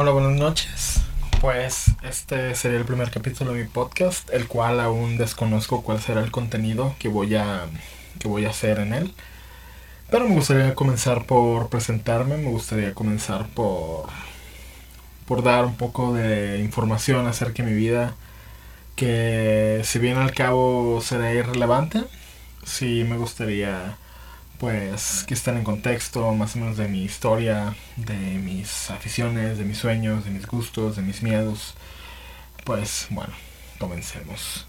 Hola, buenas noches. Pues este sería el primer capítulo de mi podcast, el cual aún desconozco cuál será el contenido que voy a que voy a hacer en él. Pero me gustaría comenzar por presentarme, me gustaría comenzar por por dar un poco de información acerca de mi vida que si bien al cabo será irrelevante, sí me gustaría pues que estén en contexto más o menos de mi historia, de mis aficiones, de mis sueños, de mis gustos, de mis miedos. Pues bueno, comencemos.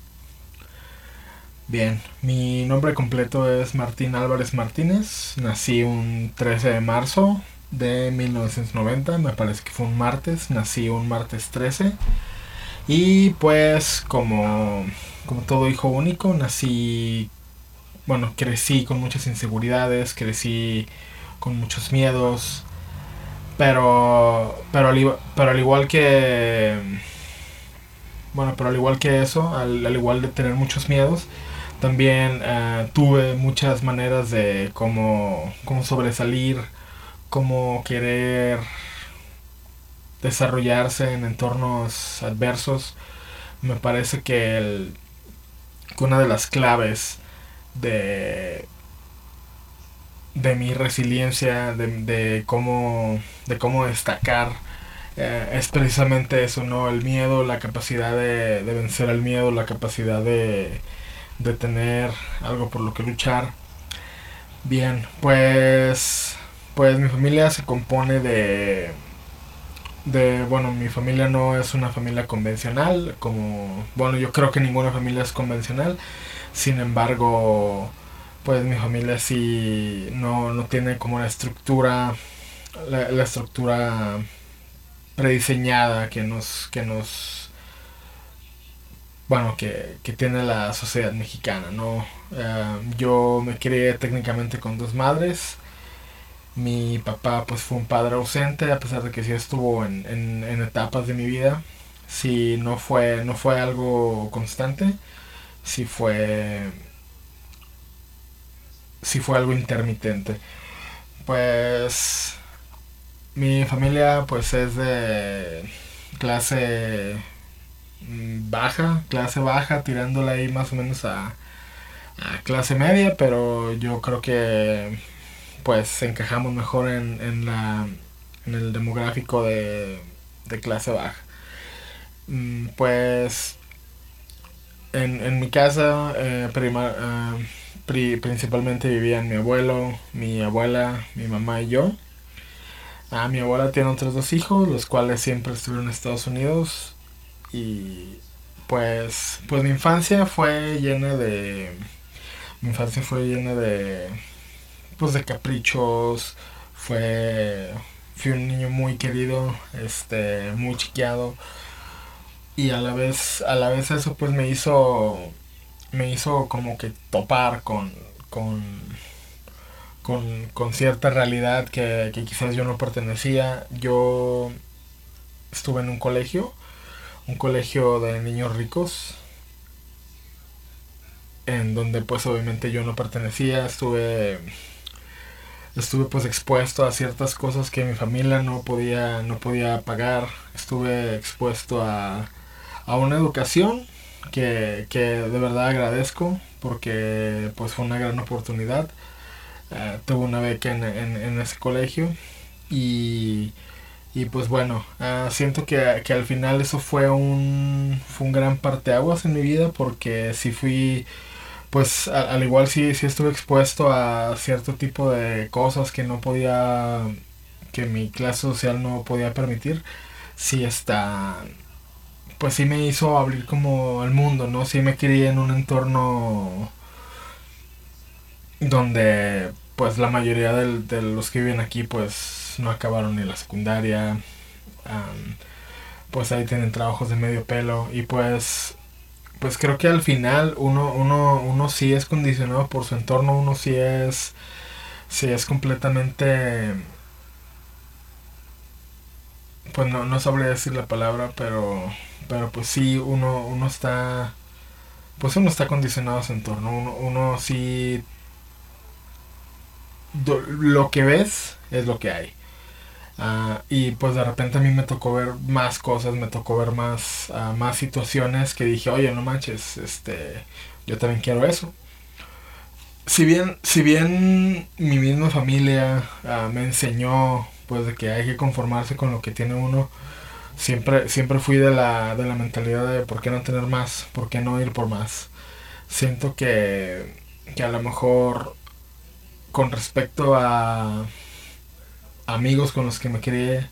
Bien, mi nombre completo es Martín Álvarez Martínez. Nací un 13 de marzo de 1990, me parece que fue un martes, nací un martes 13. Y pues como, como todo hijo único, nací bueno, crecí con muchas inseguridades, crecí con muchos miedos, pero, pero, al, pero al igual que, bueno, pero al igual que eso, al, igual de tener muchos miedos, también eh, tuve muchas maneras de cómo, cómo sobresalir, cómo querer desarrollarse en entornos adversos. Me parece que, el, que una de las claves de de mi resiliencia, de, cómo, de cómo destacar, eh, es precisamente eso, ¿no? El miedo, la capacidad de, vencer el miedo, la capacidad de, de tener algo por lo que luchar. Bien, pues, pues mi familia se compone de, de, bueno, mi familia no es una familia convencional, como, bueno, yo creo que ninguna familia es convencional. Sin embargo, pues mi familia sí no, no tiene como la estructura, la, estructura prediseñada que nos, que nos, bueno, que, tiene la sociedad mexicana, ¿no? Eh, yo me crié técnicamente con dos madres. Mi papá pues fue un padre ausente, a pesar de que sí estuvo en, en, en etapas de mi vida. Sí, no fue, no fue algo constante si fue si fue algo intermitente. Pues mi familia pues es de clase baja, clase baja, tirándola ahí más o menos a, a clase media, pero yo creo que pues encajamos mejor en, en, la, en el demográfico de, de clase baja. Mm, pues en, en mi casa eh, eh principalmente vivían mi abuelo, mi abuela, mi mamá y yo. Ah, mi abuela tiene otros dos hijos, los cuales siempre estuvieron en Estados Unidos. Y pues, pues mi infancia fue llena de... Mi infancia fue llena de... Pues de caprichos. Fue... Fui un niño muy querido, este, muy chiqueado y a la vez a la vez eso pues me hizo me hizo como que topar con con con, cierta realidad que, quizás yo no pertenecía. Yo estuve en un colegio un colegio de niños ricos en donde pues obviamente yo no pertenecía. Estuve estuve pues expuesto a ciertas cosas que mi familia no podía no podía pagar. Estuve expuesto a a una educación que, de verdad agradezco porque pues fue una gran oportunidad. Eh, tuve una beca en, ese colegio y, pues bueno, eh, siento que, al final eso fue un, fue un gran parteaguas en mi vida porque si fui, pues al, igual si sí estuve expuesto a cierto tipo de cosas que no podía, que mi clase social no podía permitir, sí está pues sí me hizo abrir como el mundo, ¿no? Sí me crié en un entorno donde pues la mayoría de los que viven aquí pues no acabaron ni la secundaria, pues ahí tienen trabajos de medio pelo y pues pues creo que al final uno, uno, uno sí es condicionado por su entorno, uno sí es, sí es completamente, pues no, no sabría decir la palabra, pero pero pues sí, uno, uno está, pues uno está condicionado a su entorno, uno, uno sí, lo que ves es lo que hay. Ah, y pues de repente a mí me tocó ver más cosas, me tocó ver más, ah, más situaciones que dije, oye, no manches, este, yo también quiero eso. Si bien, si bien mi misma familia ah, me enseñó pues de que hay que conformarse con lo que tiene uno, siempre, siempre fui de la, de la mentalidad de por qué no tener más, por qué no ir por más. Siento que, que a lo mejor con respecto a amigos con los que me crié,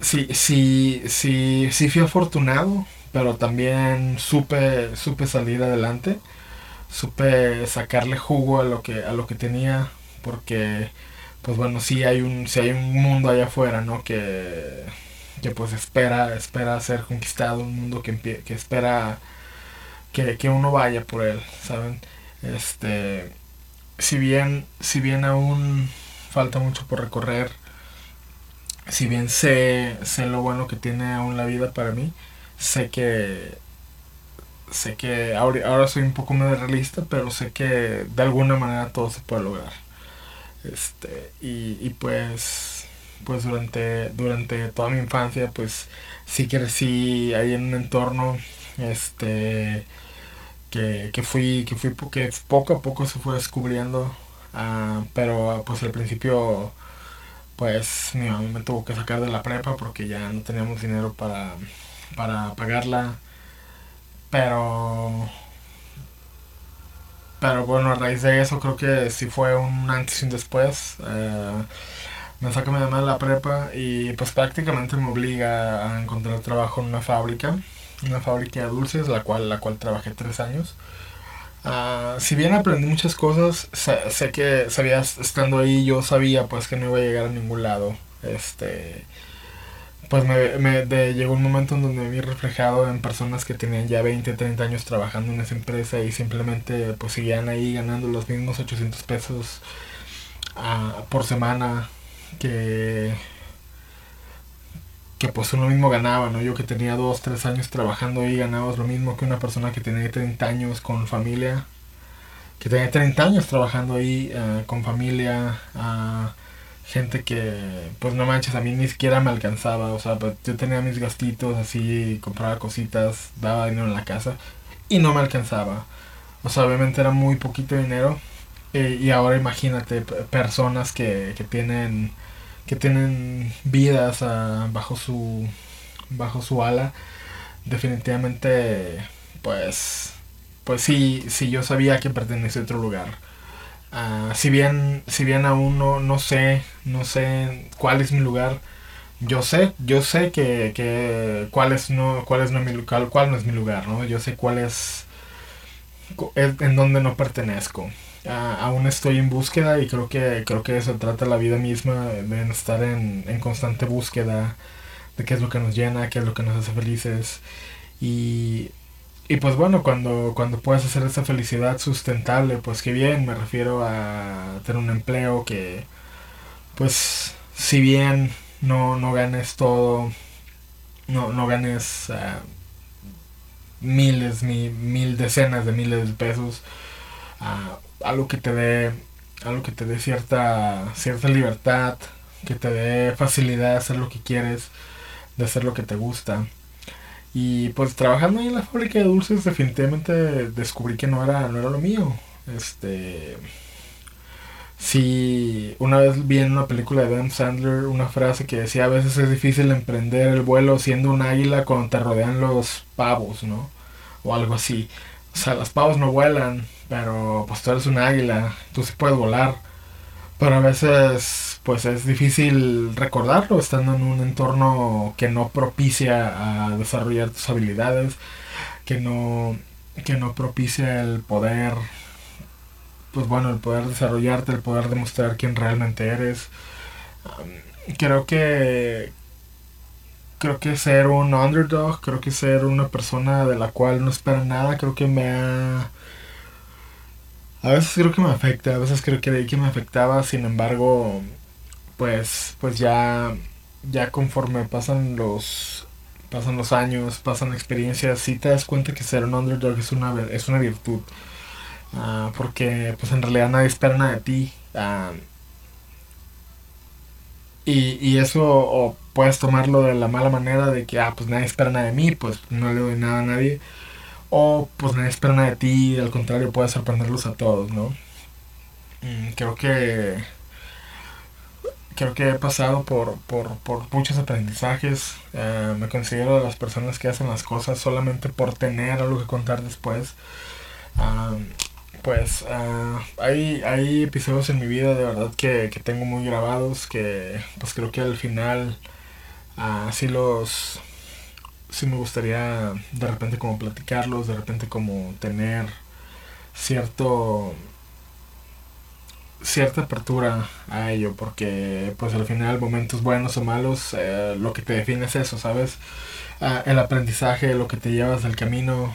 sí, sí, sí, sí fui afortunado, pero también supe, supe salir adelante, supe sacarle jugo a lo que, a lo que tenía, porque, pues bueno, sí hay un, sí hay un mundo allá afuera, ¿no? Que, que pues espera, espera ser conquistado, un mundo que, que espera que, que uno vaya por él, ¿saben? Este, si bien, si bien aún falta mucho por recorrer. Si bien sé, sé lo bueno que tiene aún la vida para mí, sé que sé que ahora, ahora soy un poco más realista, pero sé que de alguna manera todo se puede lograr. Este, y, y pues pues durante durante toda mi infancia pues sí crecí ahí en un entorno este que, que fui que fui poco a poco se fue descubriendo Ah, pero pues al principio pues mi mamá me tuvo que sacar de la prepa porque ya no teníamos dinero para, para pagarla. Pero pero bueno, a raíz de eso creo que sí fue un antes y un después. Eh, me saca mi mamá de la prepa y pues prácticamente me obliga a encontrar trabajo en una fábrica, una fábrica de dulces, la cual, la cual trabajé tres años. Uh, si bien aprendí muchas cosas, sé, que sabía, estando ahí, yo sabía pues que no iba a llegar a ningún lado. Este, pues me, me llegó un momento en donde me vi reflejado en personas que tenían ya 20, 30 años trabajando en esa empresa y simplemente pues seguían ahí ganando los mismos 800 pesos uh, por semana que que pues uno mismo ganaba, ¿no? Yo que tenía dos, tres años trabajando ahí ganabas lo mismo que una persona que tenía 30 años con familia, que tenía 30 años trabajando ahí eh, con familia, gente que pues no manches, a mí ni siquiera me alcanzaba, o sea, pues, yo tenía mis gastitos así, compraba cositas, daba dinero en la casa y no me alcanzaba. O sea, obviamente era muy poquito dinero. Eh, y ahora imagínate personas que, que tienen que tienen vidas ah, bajo su bajo su ala definitivamente pues pues sí sí yo sabía que pertenece a otro lugar uh, si bien si bien aún no, no sé no sé cuál es mi lugar yo sé yo sé que, que cuál es no cuál es no mi cuál, cuál no es mi lugar no yo sé cuál es en donde no pertenezco. Aún estoy en búsqueda y creo que creo que eso trata la vida misma de estar en, en, constante búsqueda de qué es lo que nos llena, qué es lo que nos hace felices. Y, y pues bueno, cuando, cuando puedes hacer esa felicidad sustentable, pues qué bien, me refiero a tener un empleo que pues si bien no, no ganes todo, no, no ganes uh, miles, mil, mil decenas de miles de pesos, uh, algo que te dé algo que te dé cierta cierta libertad que te dé facilidad de hacer lo que quieres de hacer lo que te gusta y pues trabajando ahí en la fábrica de dulces definitivamente descubrí que no era no era lo mío. Este sí una vez vi en una película de Dan Sandler una frase que decía a veces es difícil emprender el vuelo siendo un águila cuando te rodean los pavos no o algo así. O sea los pavos no vuelan pero pues tú eres un águila, tú sí puedes volar. Pero a veces pues es difícil recordarlo estando en un entorno que no propicia a desarrollar tus habilidades, que no, que no propicia el poder, pues bueno, el poder desarrollarte, el poder demostrar quién realmente eres. creo que creo que ser un underdog, creo que ser una persona de la cual no espera nada, creo que me ha a veces creo que me afecta, a veces creo que que me afectaba, sin embargo, pues, pues ya, ya conforme pasan los, pasan los años, pasan experiencias, sí te das cuenta que ser un underdog es una, es una virtud. Ah, porque pues en realidad nadie espera nada de ti. Uh, Y, y eso o puedes tomarlo de la mala manera de que, ah, pues nadie espera nada de mí, pues no le doy nada a nadie. O pues nadie espera nada de ti, al contrario, puedes sorprenderlos a todos, ¿no? Mm, creo que creo que he pasado por, por, por muchos aprendizajes. Eh, me considero de las personas que hacen las cosas solamente por tener algo que contar después. Ah, pues uh, hay, hay episodios en mi vida de verdad que, que, tengo muy grabados que pues creo que al final uh, sí los sí me gustaría de repente como platicarlos de repente como tener cierto cierta apertura a ello porque pues al final momentos buenos o malos eh, lo que te define es eso sabes uh, el aprendizaje lo que te llevas del camino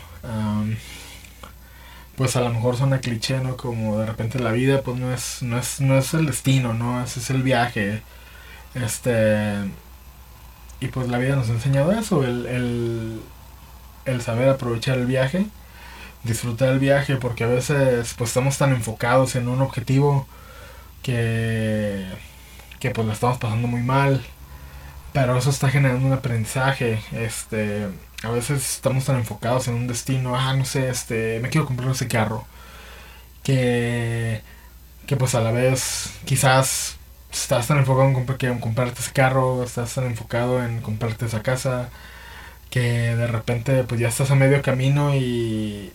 pues a lo mejor suena cliché, ¿no? Como de repente la vida, pues no es, no es, no es el destino, ¿no? Ese es el viaje. Este. Y pues la vida nos ha enseñado eso, el, el, saber aprovechar el viaje, disfrutar el viaje, porque a veces pues estamos tan enfocados en un objetivo que, que pues lo estamos pasando muy mal, pero eso está generando un aprendizaje, este a veces estamos tan enfocados en un destino, ah, no sé, este, me quiero comprar ese carro, que, que pues a la vez quizás estás tan enfocado en, comprarte ese carro, estás tan enfocado en comprarte esa casa, que de repente pues ya estás a medio camino y,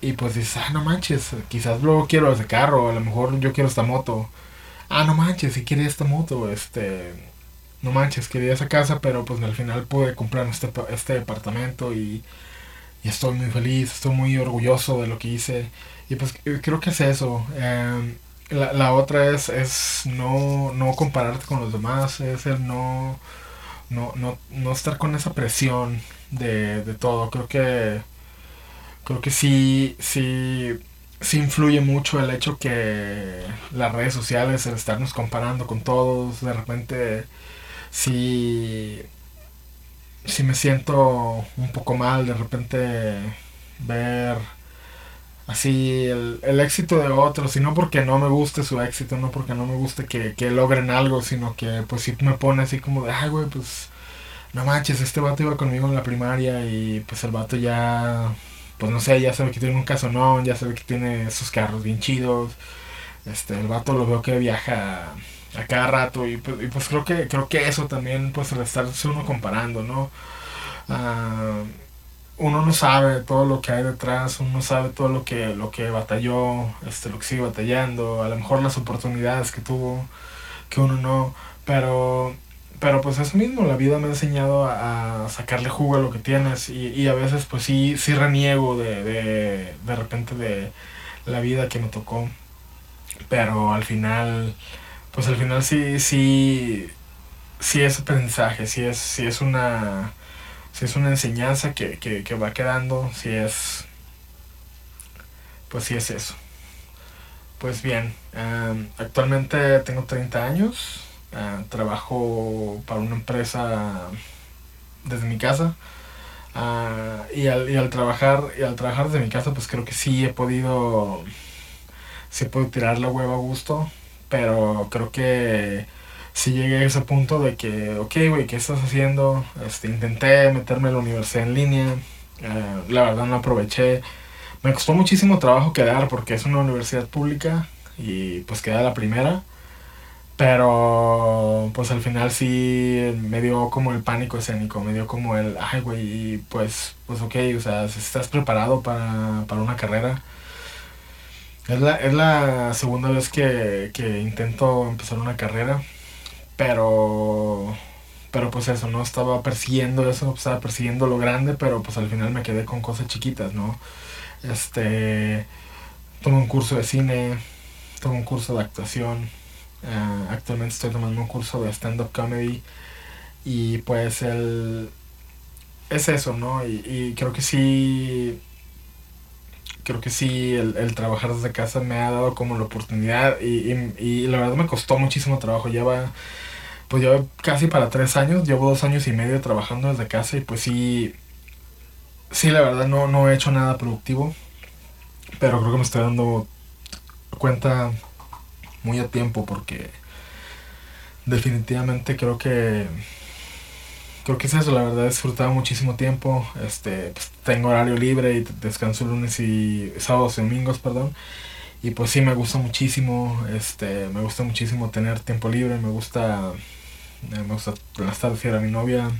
y pues dices, ah, no manches, quizás luego quiero ese carro, a lo mejor yo quiero esta moto. Ah, no manches, si quiere esta moto, este, no manches, quería esa casa, pero pues al final pude comprar este, este departamento y, y estoy muy feliz, estoy muy orgulloso de lo que hice. Y pues eh, creo que es eso. Em, la, la, otra es, es no, no compararte con los demás, es el no, no, no, no estar con esa presión de, de todo. Creo que, creo que sí, sí, sí influye mucho el hecho que las redes sociales, el estarnos comparando con todos, de repente si, si me siento un poco mal de repente ver así el, éxito de otros, y no porque no me guste su éxito, no porque no me guste que, que logren algo, sino que pues si me pone así como de, ay güey, pues no manches, este vato iba conmigo en la primaria y pues el vato ya, pues no sé, ya sabe que tiene un casonón, ya sabe que tiene esos carros bien chidos, este, el vato lo veo que viaja a cada rato y pues, y pues, creo que creo que eso también pues el estarse uno comparando no uh, uno no sabe todo lo que hay detrás uno no sabe todo lo que lo que batalló este lo que sigue batallando a lo mejor las oportunidades que tuvo que uno no pero pero pues eso mismo la vida me ha enseñado a, sacarle jugo a lo que tienes y, y a veces pues sí sí reniego de, de de repente de la vida que me tocó pero al final pues al final sí, sí, sí es aprendizaje, sí es, sí es una, sí es una enseñanza que, que, va quedando, sí es, pues sí es eso. Pues bien, actualmente tengo 30 años, trabajo para una empresa desde mi casa. Y, al, y, al, trabajar y al trabajar desde mi casa pues creo que sí he podido sí podido tirar la hueva a gusto pero creo que sí llegué a ese punto de que, ok, güey, ¿qué estás haciendo? Este, intenté meterme a la universidad en línea, eh, la verdad no aproveché. Me costó muchísimo trabajo quedar porque es una universidad pública y pues quedé la primera. Pero pues al final sí me dio como el pánico escénico, me dio como el, ay güey, pues, pues ok, o sea, si estás preparado para, para una carrera, es la, es la segunda vez que, que intento empezar una carrera, pero pero pues eso, no estaba persiguiendo eso, estaba persiguiendo lo grande, pero pues al final me quedé con cosas chiquitas, ¿no? Este, tomé un curso de cine, tomé un curso de actuación, eh, actualmente estoy tomando un curso de stand-up comedy y pues el, es eso, ¿no? Y, y creo que sí creo que sí, el, trabajar desde casa me ha dado como la oportunidad y, y, la verdad me costó muchísimo trabajo. Lleva, pues llevo casi para tres años, llevo dos años y medio trabajando desde casa y pues sí, sí, la verdad no, no he hecho nada productivo, pero creo que me estoy dando cuenta muy a tiempo porque definitivamente creo que creo que es eso, la verdad he disfrutado muchísimo tiempo, este, pues, tengo horario libre y descanso lunes y sábados y domingos, perdón, y pues sí me gusta muchísimo, este, me gusta muchísimo tener tiempo libre, me gusta, me gusta las tardes a mi novia,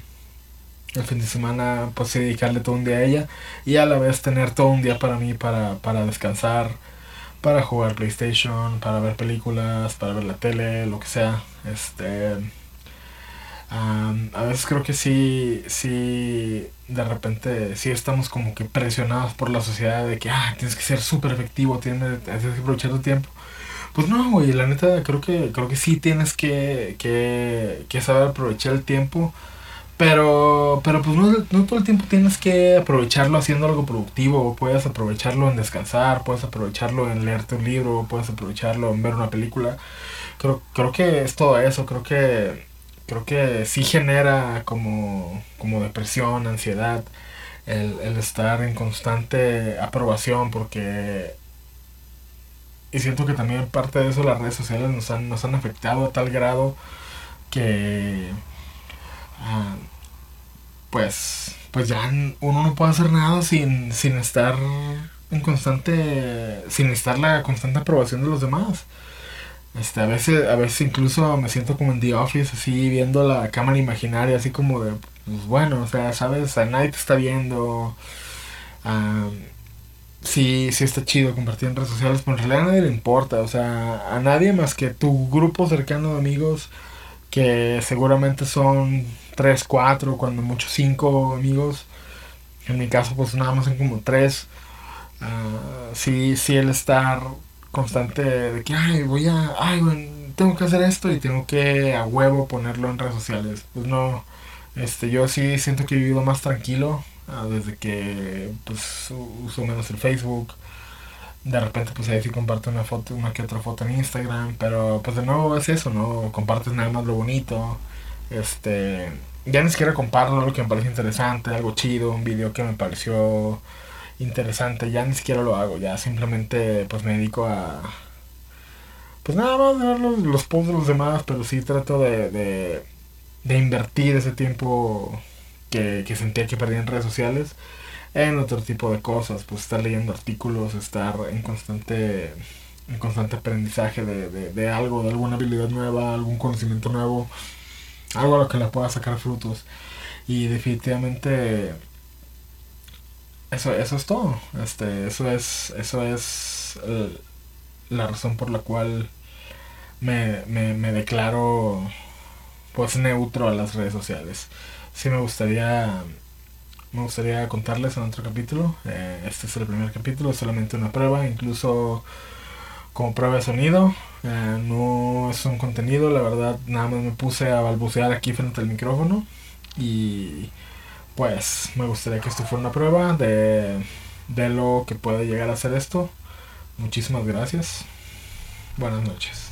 el fin de semana pues dedicarle todo un día a ella y a la vez tener todo un día para mí para, para descansar, para jugar PlayStation, para ver películas, para ver la tele, lo que sea. Este, a veces creo que sí, sí, de repente sí estamos como que presionados por la sociedad de que, ah, tienes que ser súper efectivo, tienes, que aprovechar tu tiempo. Pues no, güey, la neta creo que, creo que sí tienes que, que, que saber aprovechar el tiempo pero, pero pues no, no, todo el tiempo tienes que aprovecharlo haciendo algo productivo. Puedes aprovecharlo en descansar, puedes aprovecharlo en leerte un libro, puedes aprovecharlo en ver una película. Creo, creo que es todo eso, creo que, creo que sí genera como, como depresión, ansiedad, el, el estar en constante aprobación porque... Y siento que también parte de eso las redes sociales nos han, nos han afectado a tal grado que Ah, pues, pues ya uno no puede hacer nada sin, sin estar en constante, sin estar la constante aprobación de los demás. Este, a veces, a veces incluso me siento como en The Office, así viendo la cámara imaginaria, así como de, pues bueno, o sea, sabes, nadie te está viendo. Uh, sí, sí está chido compartir en redes sociales, pero en realidad a nadie le importa, o sea, a nadie más que tu grupo cercano de amigos, que seguramente son 3, 4, cuando mucho 5 amigos. En mi caso, pues nada más son como 3. Uh, ah, sí, sí, el estar constante de que, ay, voy a, ay, bueno, tengo que hacer esto y tengo que a huevo ponerlo en redes sociales. Pues no, este, yo sí siento que he vivido más tranquilo desde que, pues, uso menos el Facebook. De repente, pues ahí sí comparto una foto, una que otra foto en Instagram, pero pues de nuevo es eso, ¿no? Compartes nada más lo bonito. Este, ya ni siquiera comparto lo que me parece interesante, algo chido, un video que me pareció interesante, ya ni siquiera lo hago, ya simplemente pues me dedico a pues nada más ver los, los de los demás, pero sí trato de, de invertir ese tiempo que, sentía que perdía en redes sociales en otro tipo de cosas, pues estar leyendo artículos, estar en constante en constante aprendizaje de, de, de algo, de alguna habilidad nueva, algún conocimiento nuevo algo a lo que le pueda sacar frutos. Y definitivamente eso, eso es todo. Este, eso es, eso es eh, la razón por la cual me, me, me, declaro pues neutro a las redes sociales. Sí me gustaría me gustaría contarles en otro capítulo. Eh, este es el primer capítulo, solamente una prueba, incluso como prueba de sonido. Eh, no es un contenido, la verdad, nada más me puse a balbucear aquí frente al micrófono. Y pues me gustaría que esto fuera una prueba de, de lo que puede llegar a ser esto. Muchísimas gracias. Buenas noches.